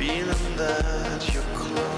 feeling that you're close.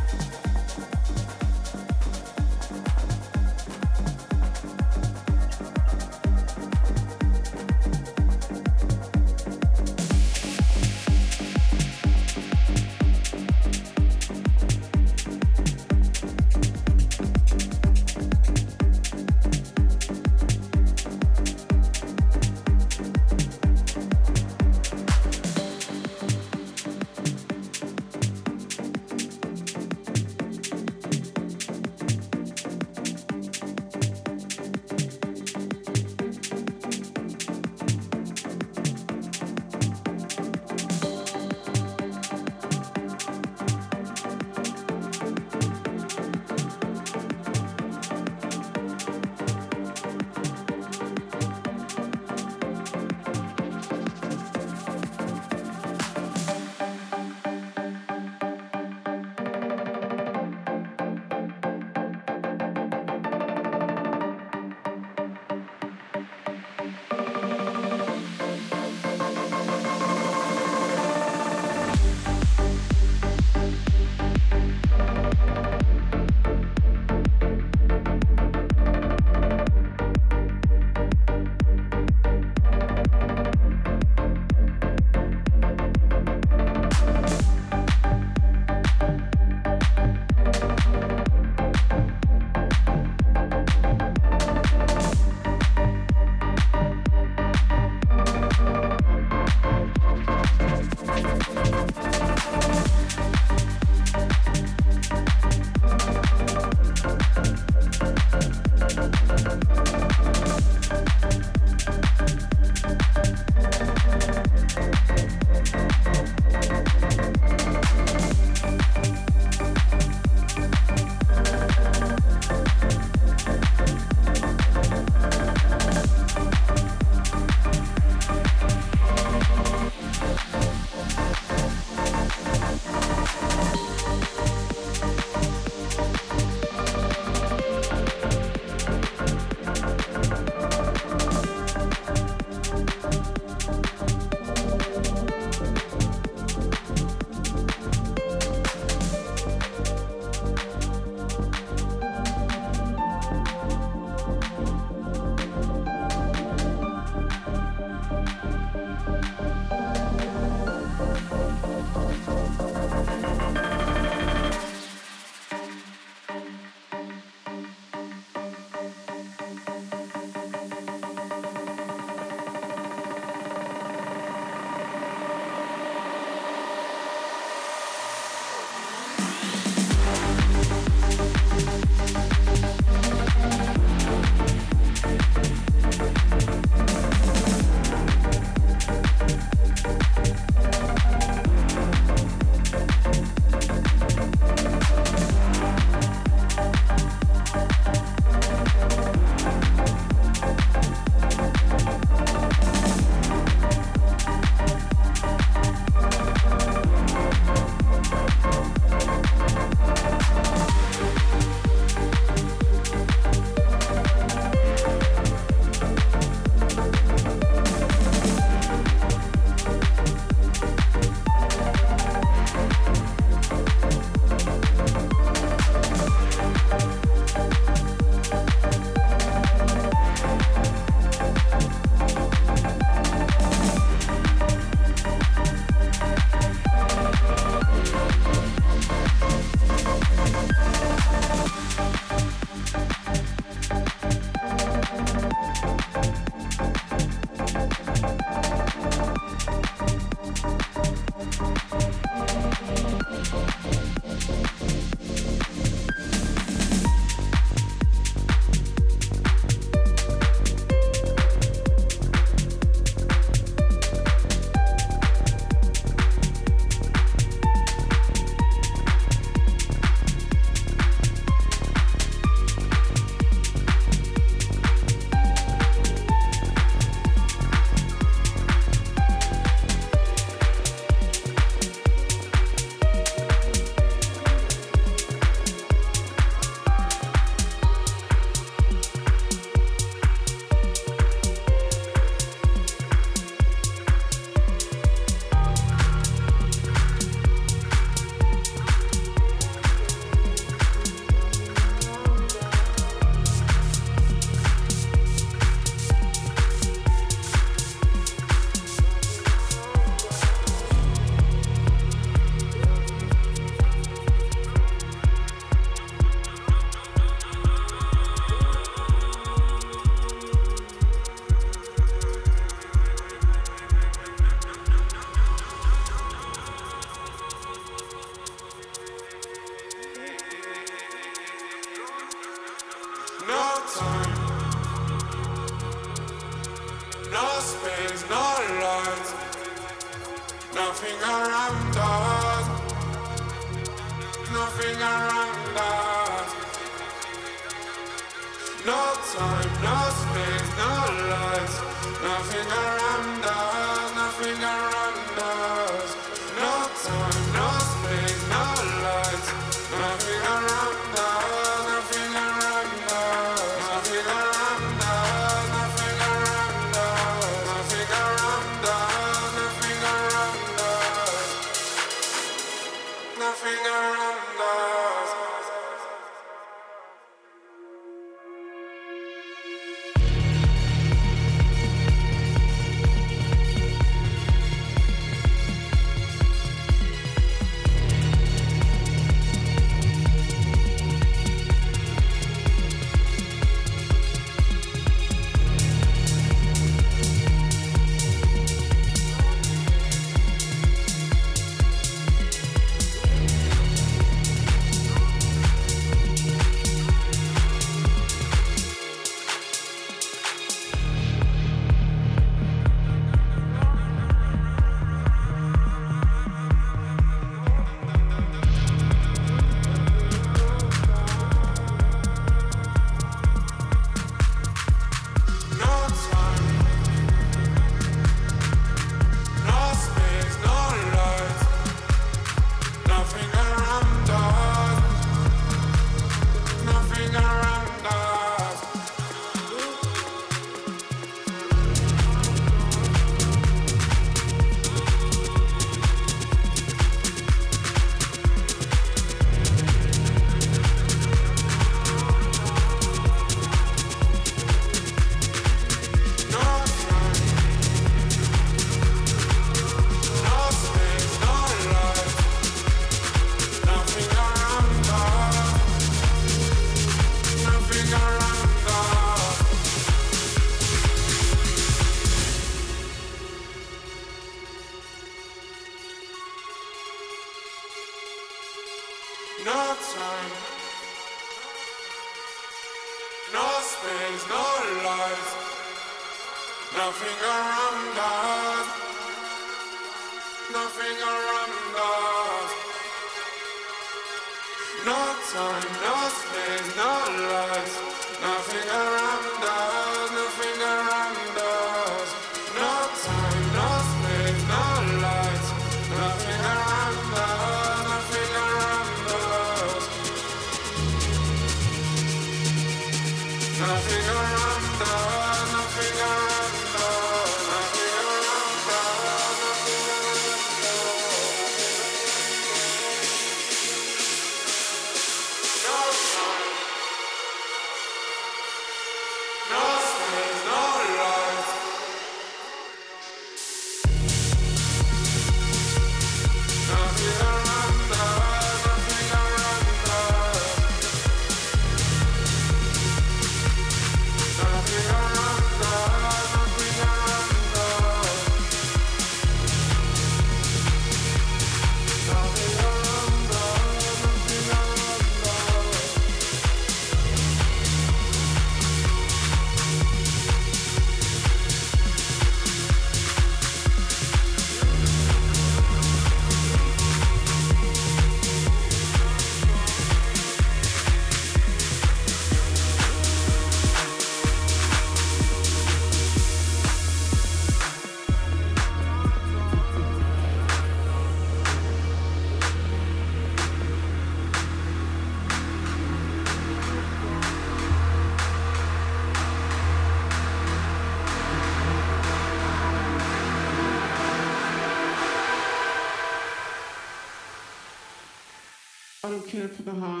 Care for the high.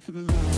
for the love.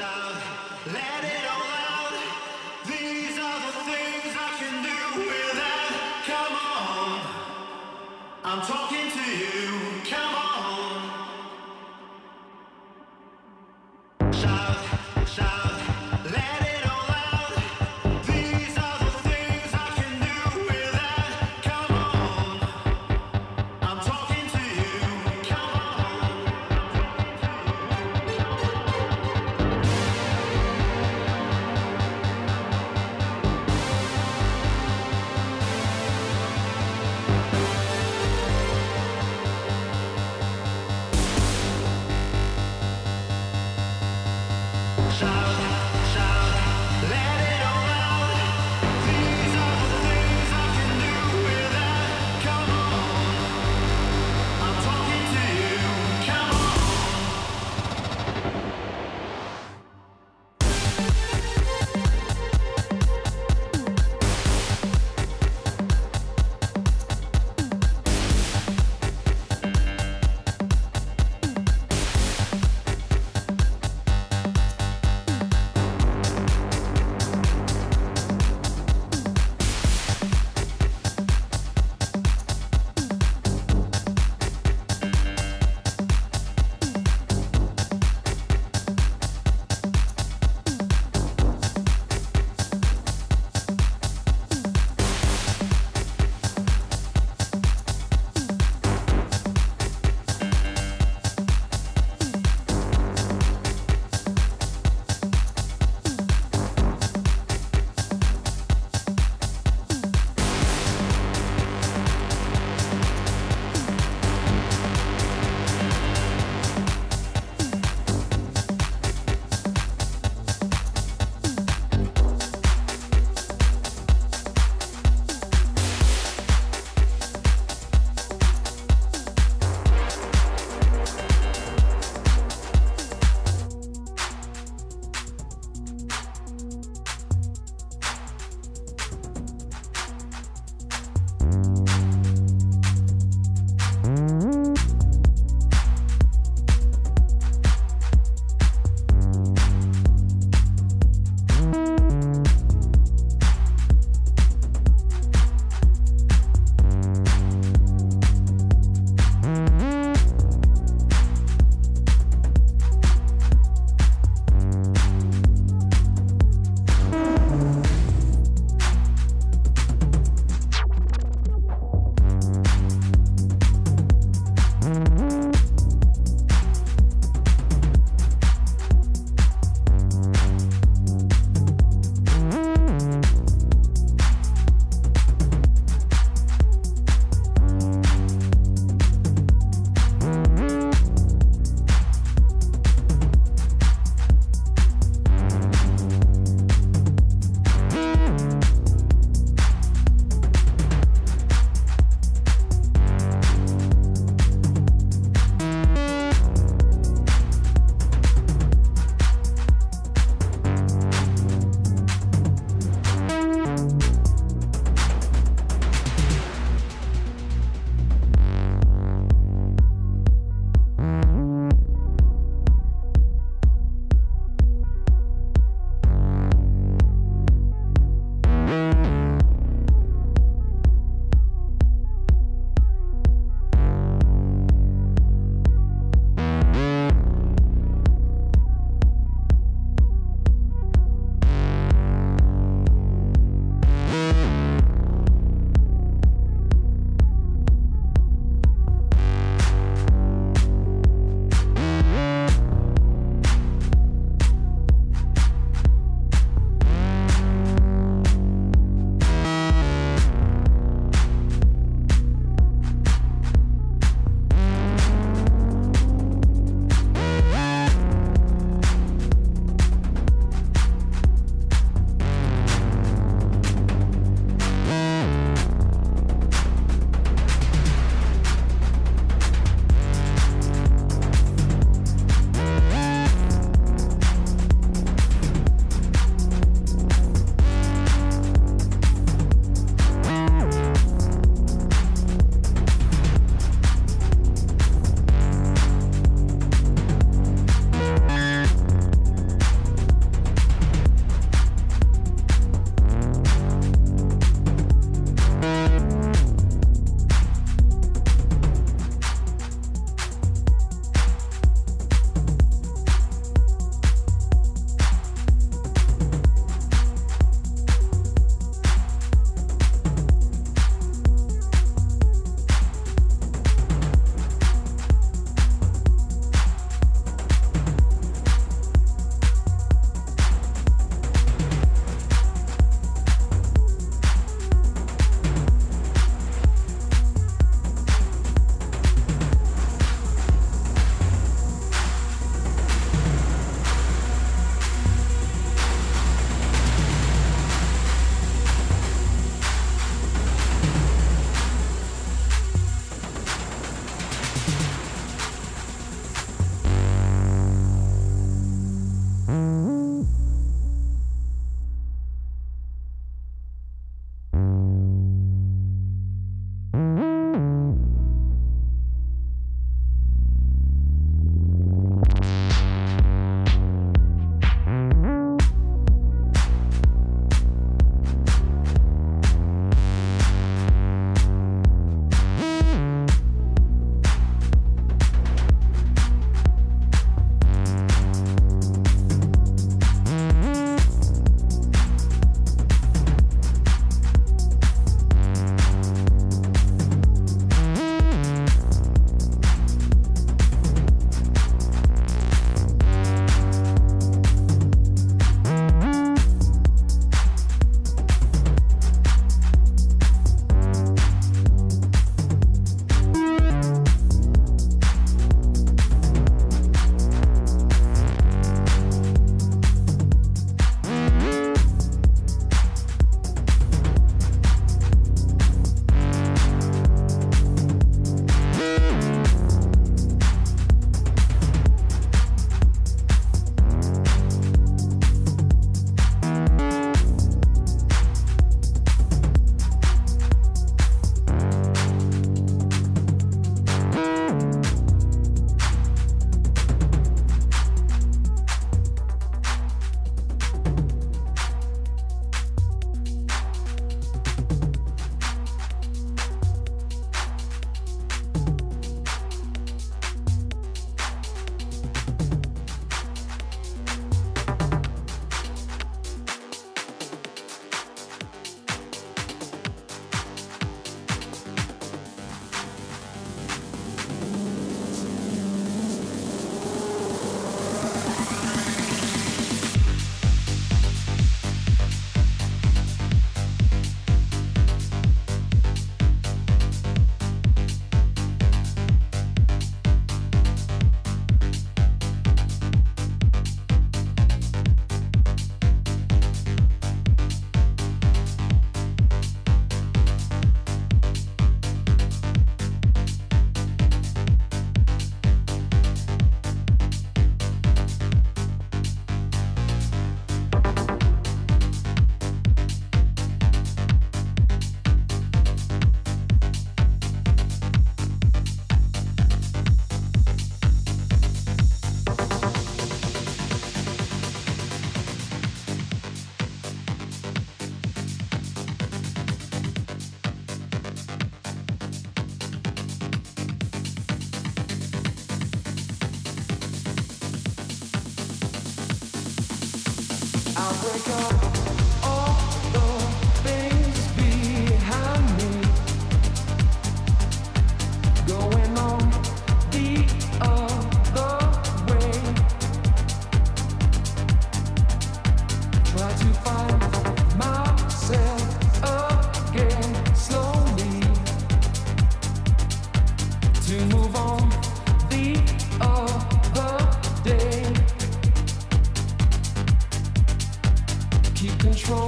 sound.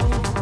love.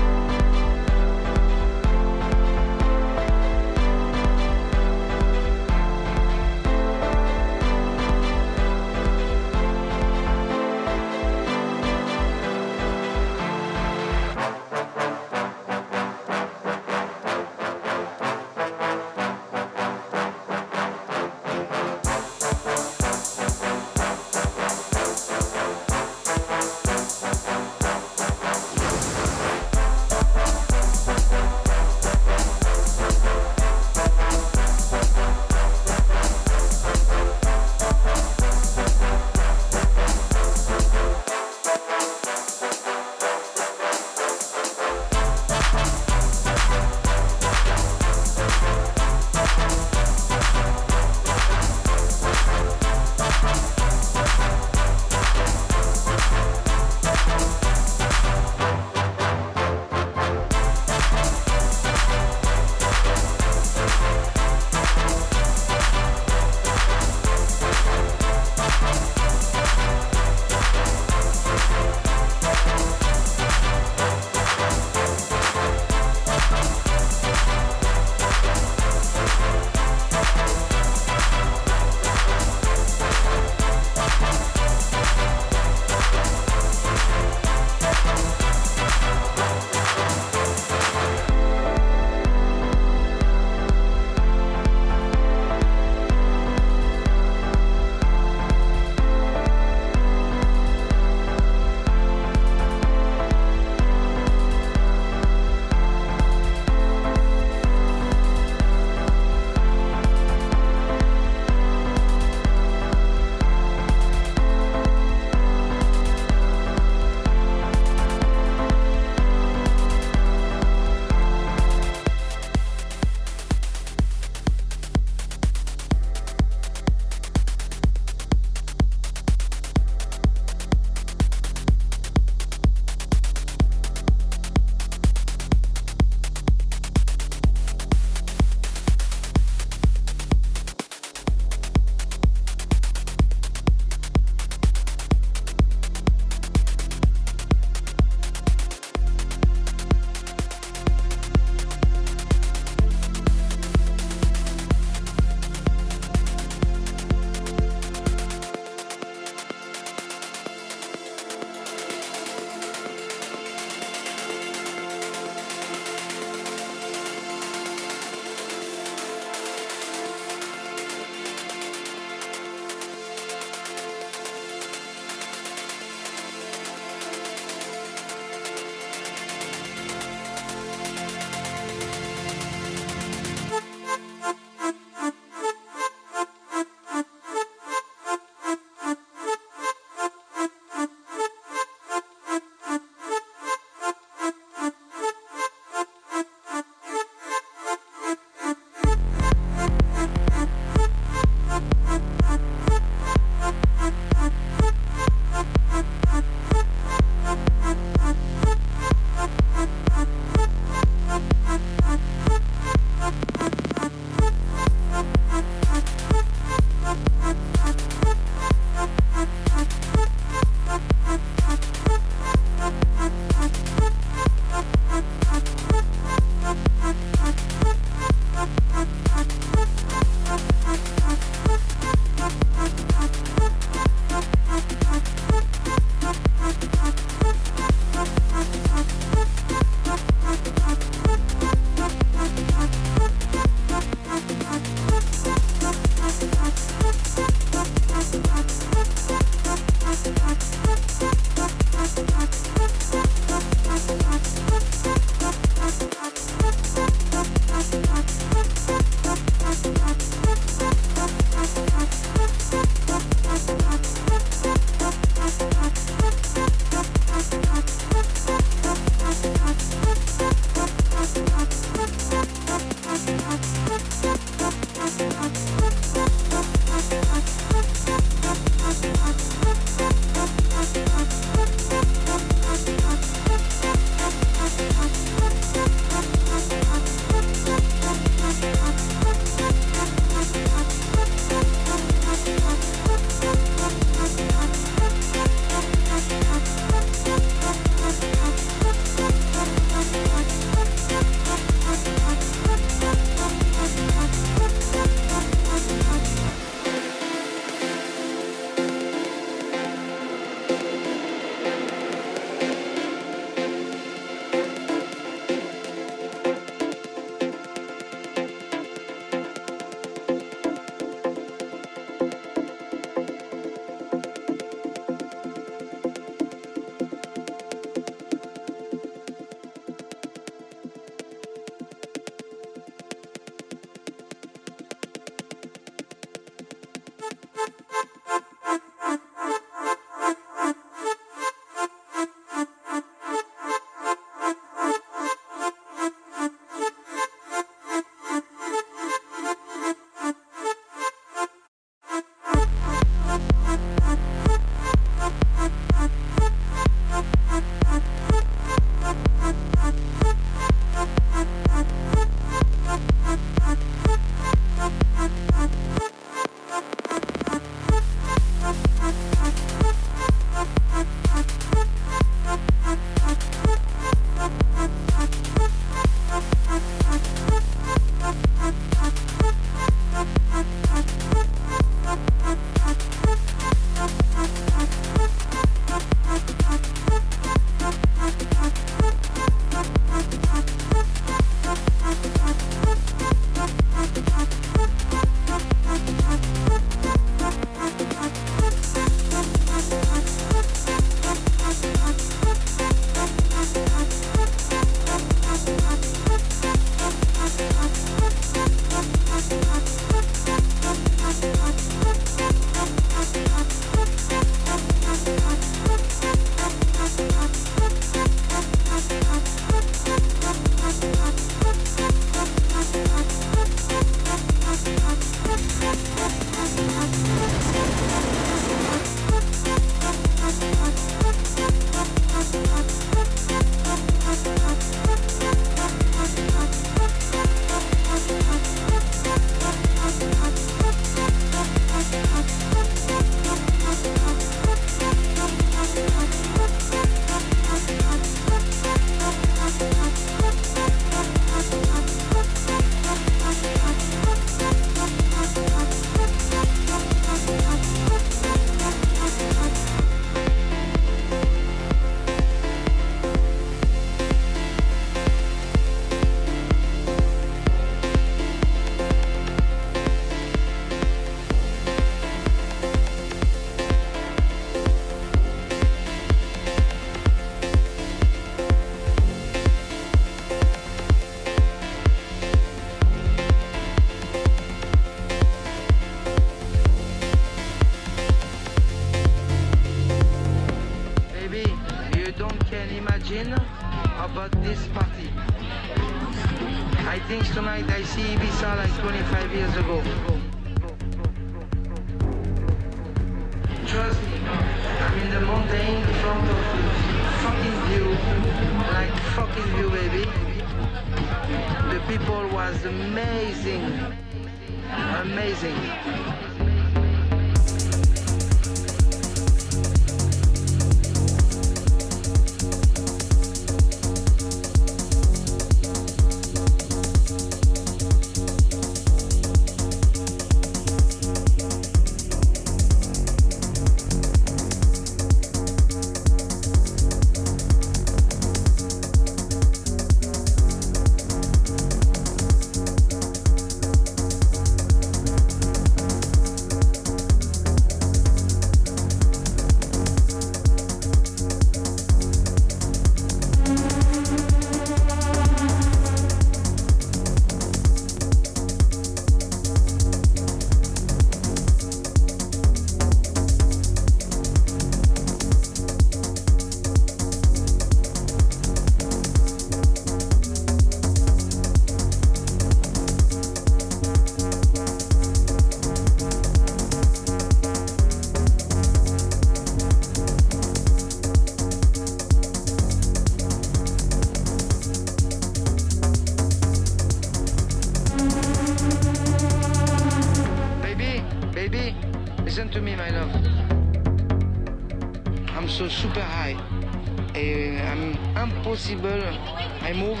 I move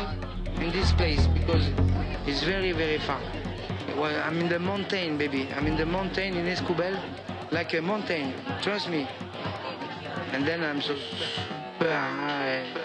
in this place because it's very, very far. Well, I'm in the mountain, baby. I'm in the mountain in Escobel, like a mountain. Trust me. And then I'm so super high.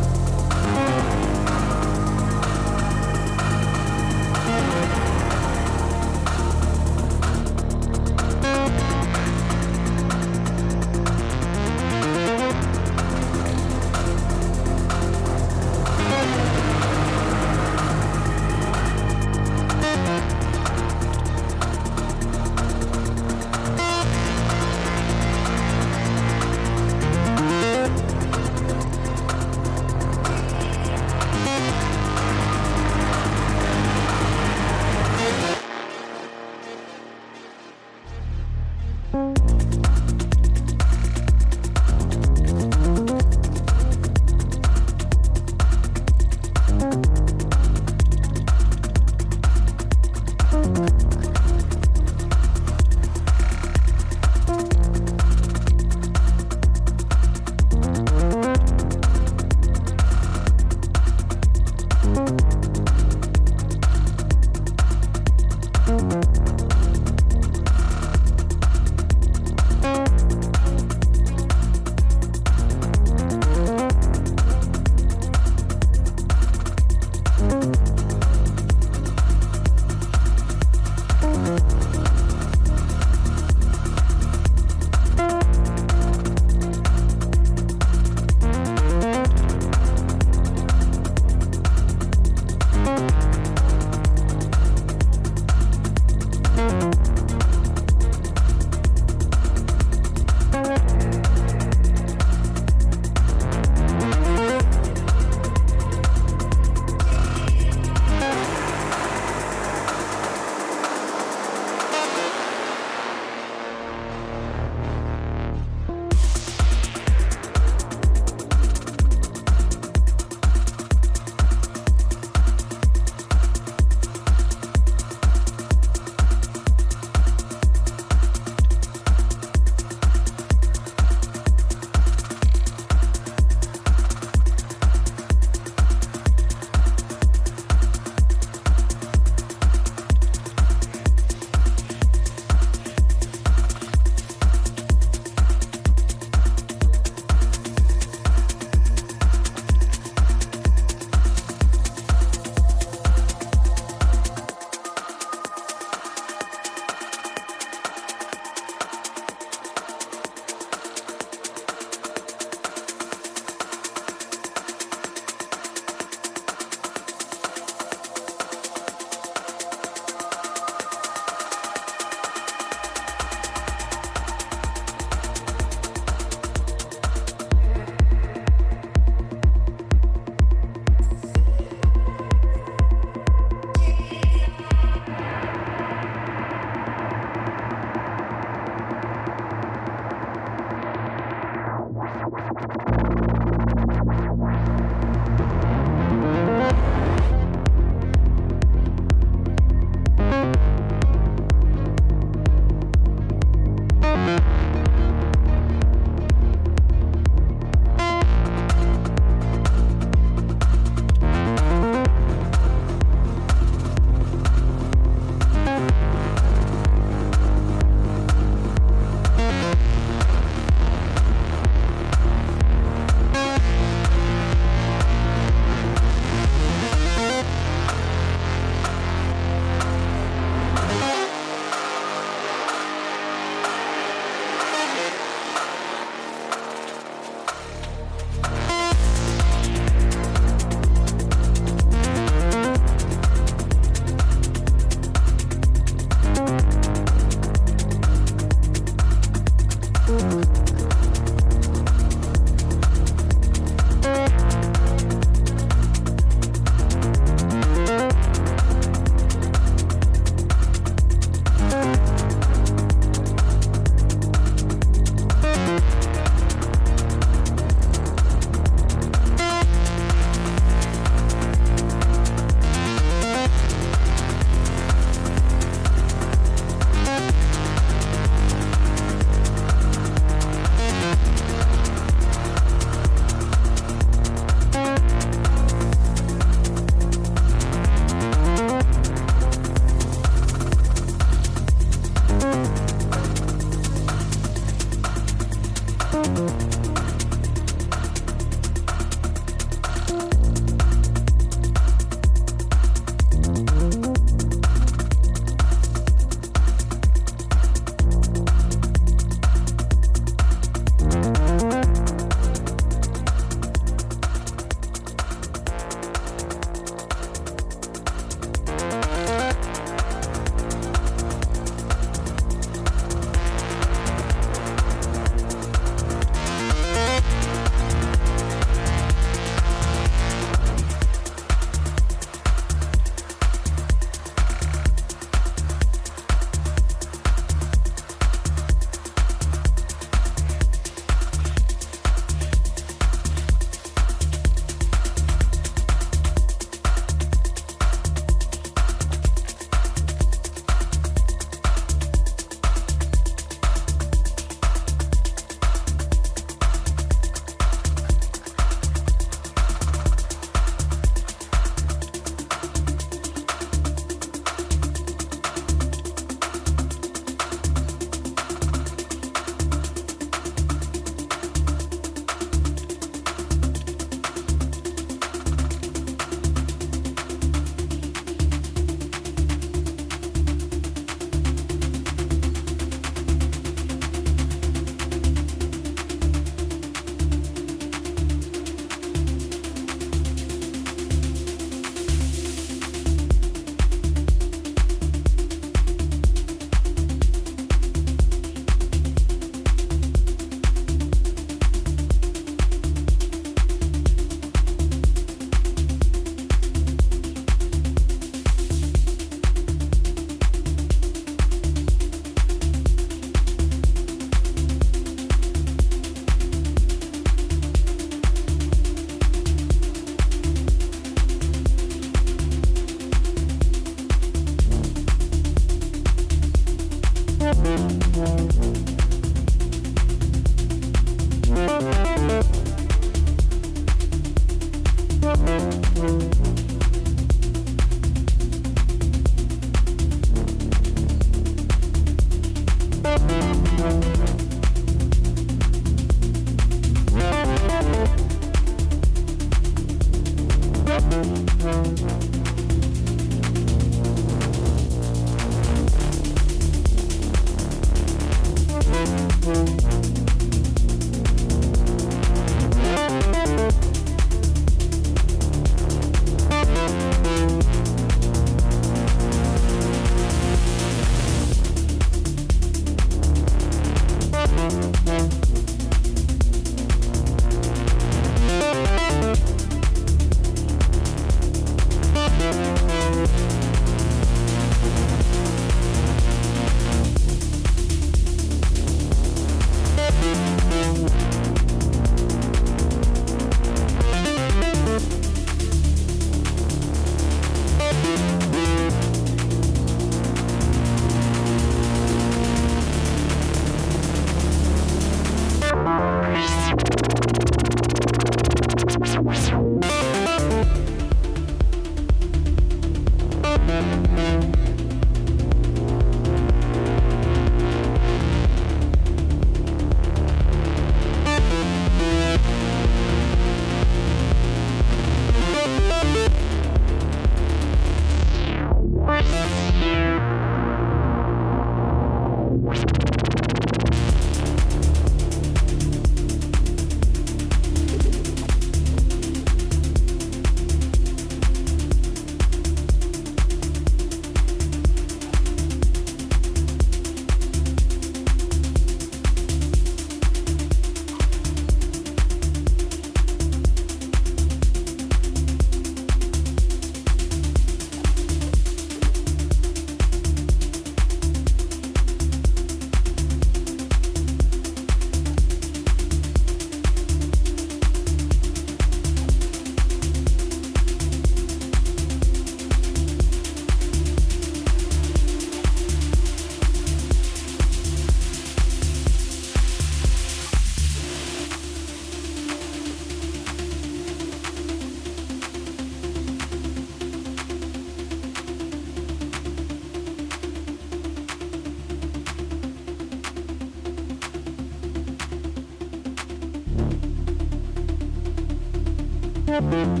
Thank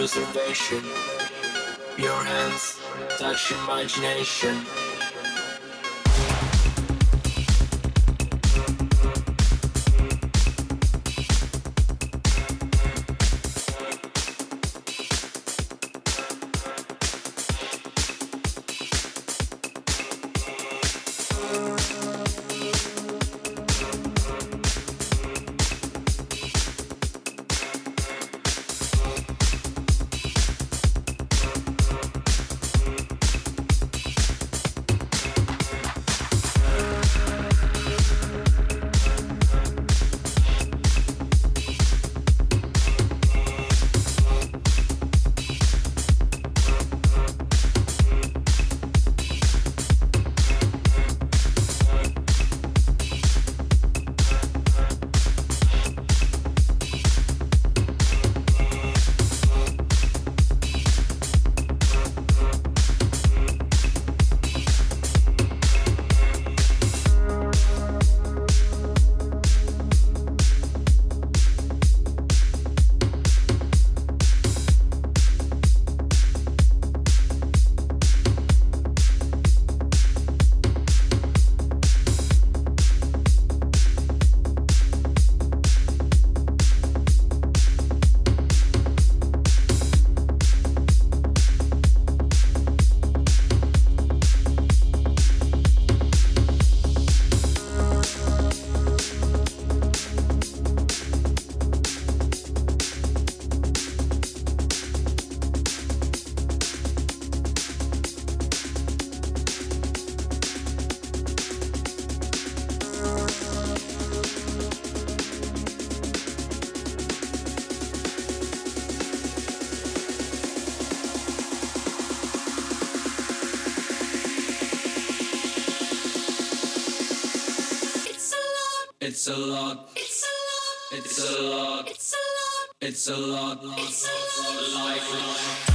reservation. Your hands touch imagination. It's a lot. It's a lot. It's a lot. It's a lot. It's a lot. It's a lot. Like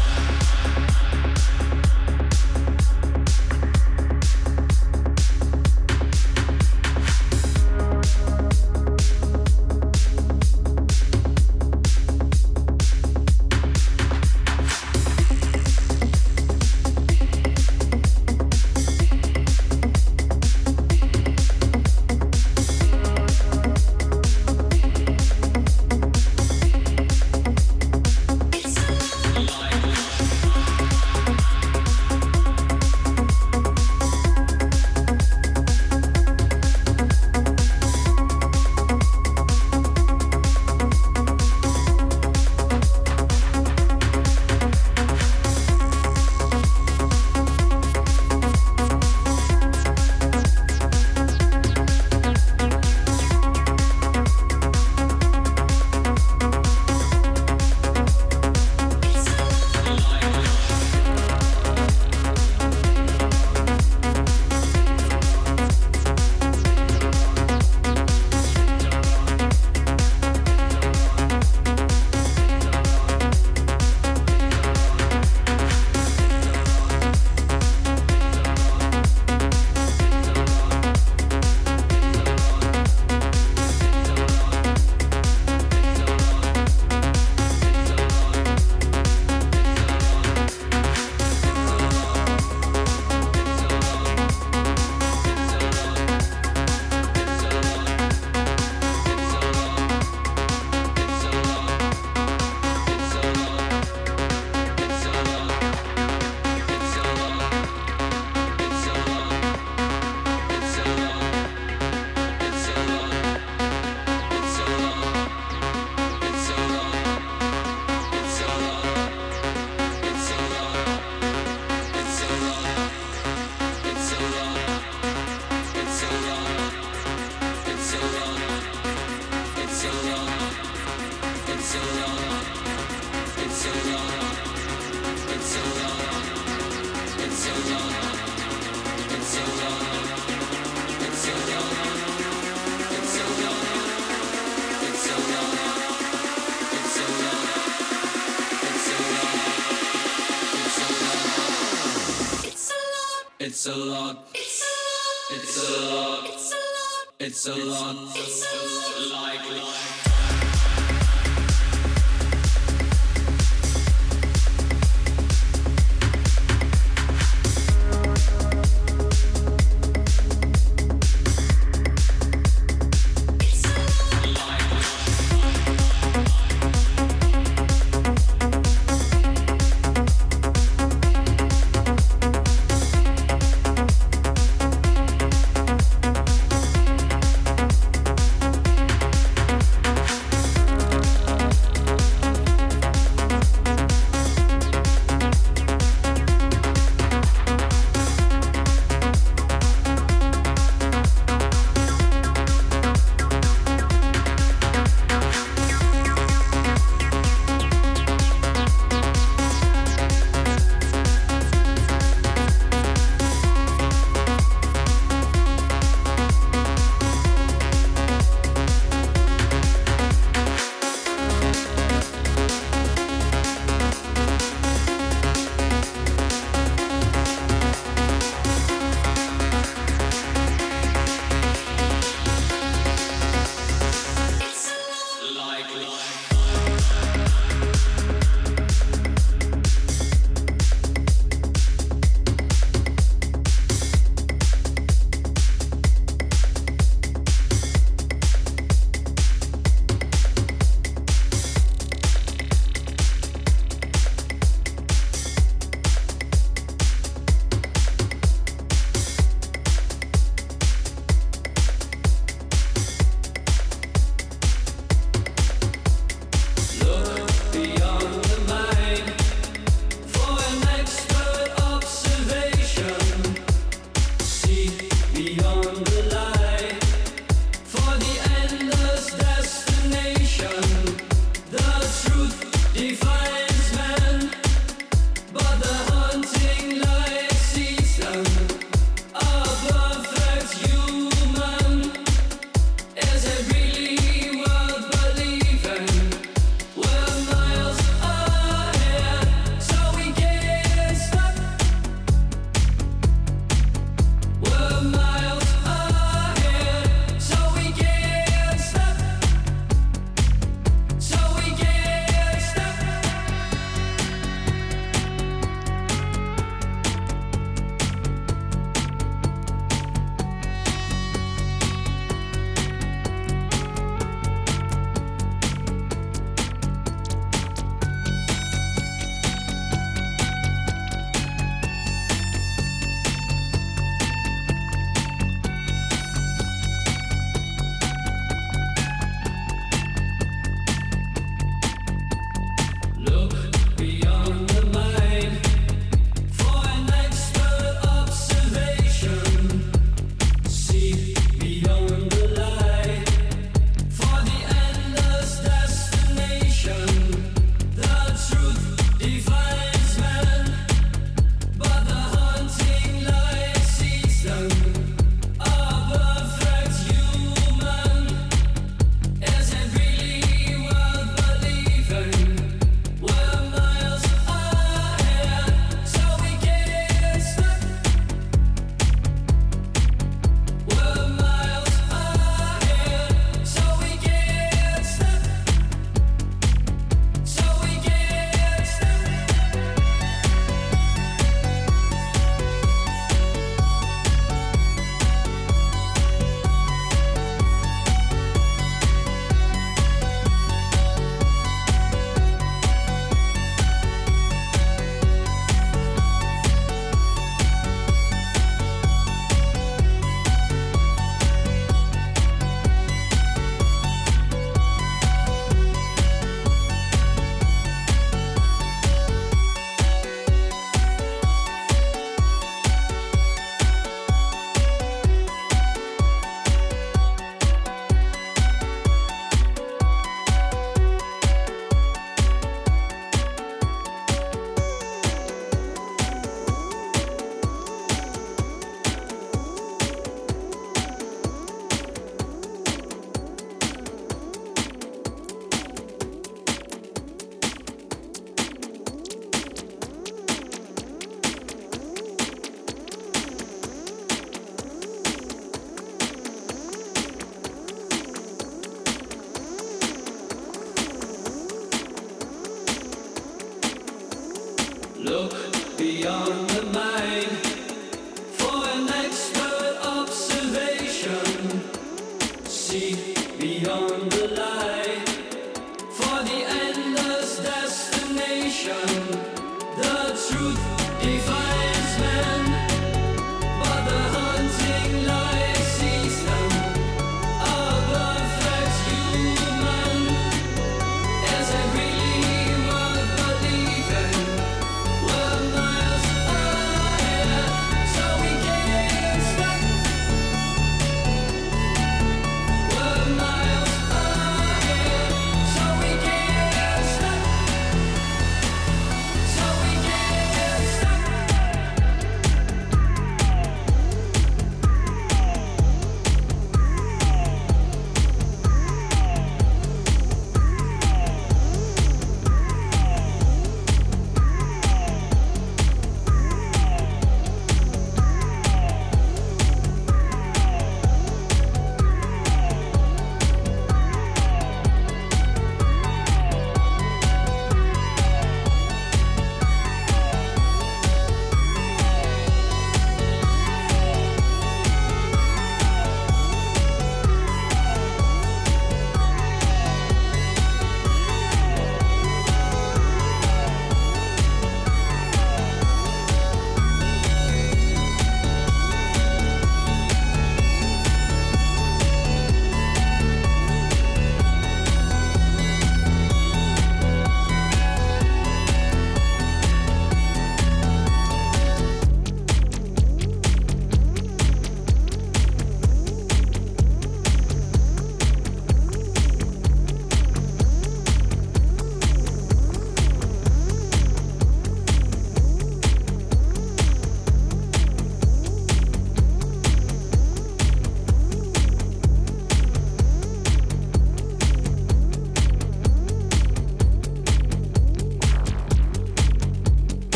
It's a lot. It's a lot. It's a lot. It's a life.